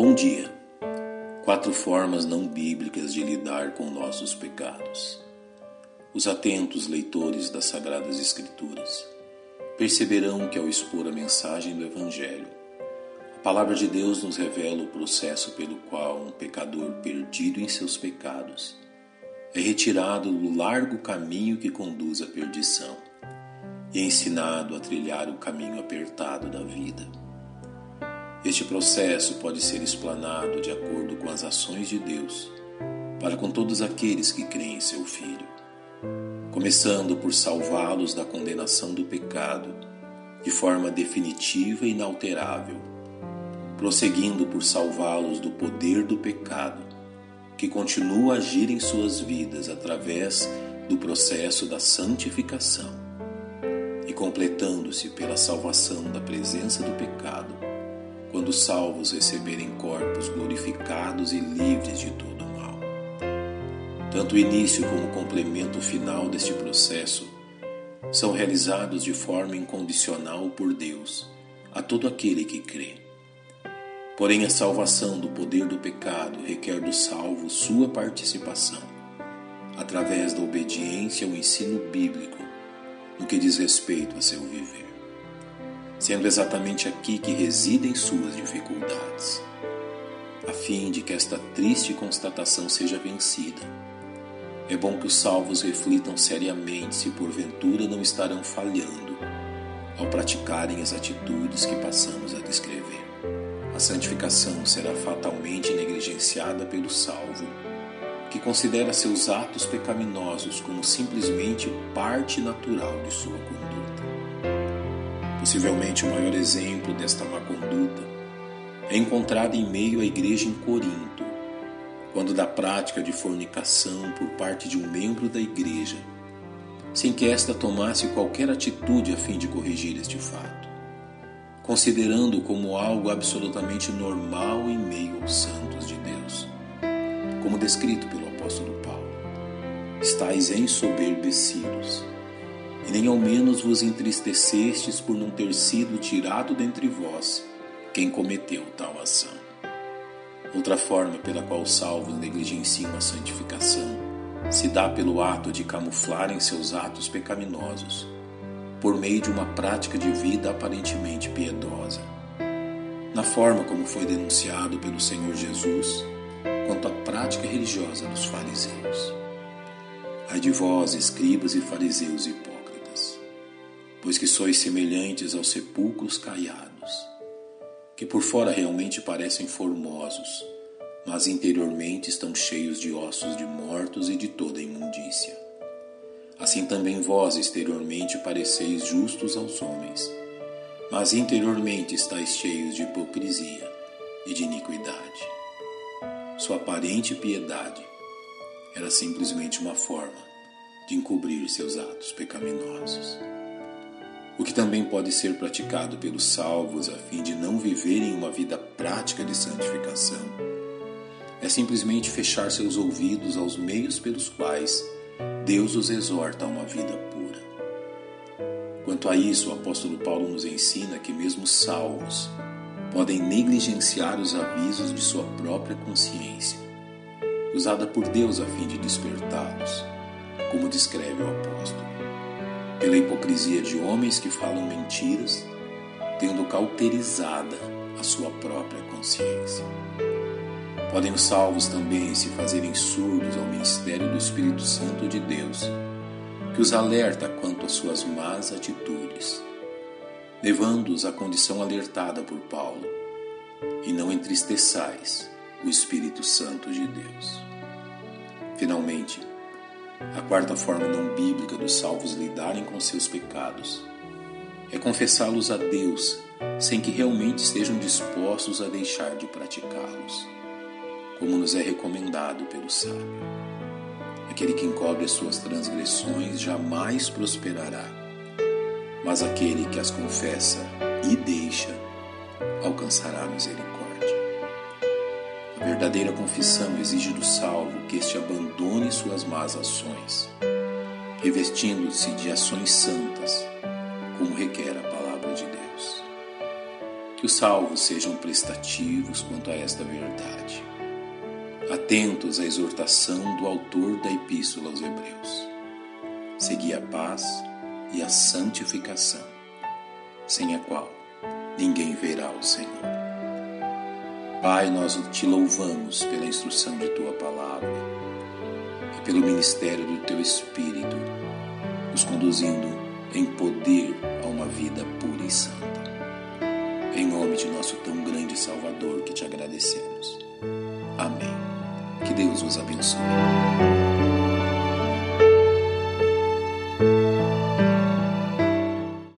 Bom dia. Quatro formas não bíblicas de lidar com nossos pecados. Os atentos leitores das Sagradas Escrituras perceberão que, ao expor a mensagem do Evangelho, a palavra de Deus nos revela o processo pelo qual um pecador perdido em seus pecados é retirado do largo caminho que conduz à perdição e é ensinado a trilhar o caminho apertado da. Este processo pode ser explanado de acordo com as ações de Deus para com todos aqueles que creem em seu Filho, começando por salvá-los da condenação do pecado de forma definitiva e inalterável, prosseguindo por salvá-los do poder do pecado que continua a agir em suas vidas através do processo da santificação e completando-se pela salvação da presença do pecado, quando salvos receberem corpos glorificados e livres de todo mal. Tanto o início como o complemento final deste processo são realizados de forma incondicional por Deus a todo aquele que crê. Porém, a salvação do poder do pecado requer do salvo sua participação, através da obediência ao ensino bíblico no que diz respeito a seu viver, sendo exatamente aqui que residem suas dificuldades, a fim de que esta triste constatação seja vencida. É bom que os salvos reflitam seriamente se porventura não estarão falhando ao praticarem as atitudes que passamos a descrever a santificação será fatalmente negligenciada pelo salvo, que considera seus atos pecaminosos como simplesmente parte natural de sua conduta. Possivelmente o maior exemplo desta má conduta é encontrado em meio à igreja em Corinto, quando da prática de fornicação por parte de um membro da igreja, sem que esta tomasse qualquer atitude a fim de corrigir este fato considerando como algo absolutamente normal em meio aos santos de Deus, como descrito pelo apóstolo Paulo. Estais ensoberbecidos, e nem ao menos vos entristecestes por não ter sido tirado dentre vós quem cometeu tal ação. Outra forma pela qual os salvos negligenciam a santificação se dá pelo ato de camuflarem seus atos pecaminosos por meio de uma prática de vida aparentemente piedosa. Na forma como foi denunciado pelo Senhor Jesus quanto à prática religiosa dos fariseus. Ai de vós, escribas e fariseus hipócritas, pois que sois semelhantes aos sepulcros caiados, que por fora realmente parecem formosos, mas interiormente estão cheios de ossos de mortos e de toda imundícia. Assim também vós exteriormente pareceis justos aos homens, mas interiormente estáis cheios de hipocrisia e de iniquidade. Sua aparente piedade era simplesmente uma forma de encobrir seus atos pecaminosos. O que também pode ser praticado pelos salvos a fim de não viverem uma vida prática de santificação é simplesmente fechar seus ouvidos aos meios pelos quais Deus os exorta a uma vida pura. Quanto a isso, o apóstolo Paulo nos ensina que, mesmo salvos, podem negligenciar os avisos de sua própria consciência, usada por Deus a fim de despertá-los, como descreve o apóstolo, pela hipocrisia de homens que falam mentiras, tendo cauterizada a sua própria consciência. Podem os salvos também se fazerem surdos ao ministério do Espírito Santo de Deus, que os alerta quanto às suas más atitudes, levando-os à condição alertada por Paulo, e não entristeçais o Espírito Santo de Deus. Finalmente, a quarta forma não bíblica dos salvos lidarem com seus pecados é confessá-los a Deus sem que realmente estejam dispostos a deixar de praticá-los como nos é recomendado pelo sábio. Aquele que encobre as suas transgressões jamais prosperará, mas aquele que as confessa e deixa alcançará misericórdia. A verdadeira confissão exige do salvo que este abandone suas más ações, revestindo-se de ações santas, como requer a palavra de Deus. Que os salvos sejam prestativos quanto a esta verdade, atentos à exortação do autor da Epístola aos Hebreus. Segui a paz e a santificação, sem a qual ninguém verá o Senhor. Pai, nós te louvamos pela instrução de tua palavra e pelo ministério do teu Espírito, nos conduzindo em poder a uma vida pura e santa. Em nome de nosso tão grande Salvador que te agradecemos. Amém. Que Deus os abençoe.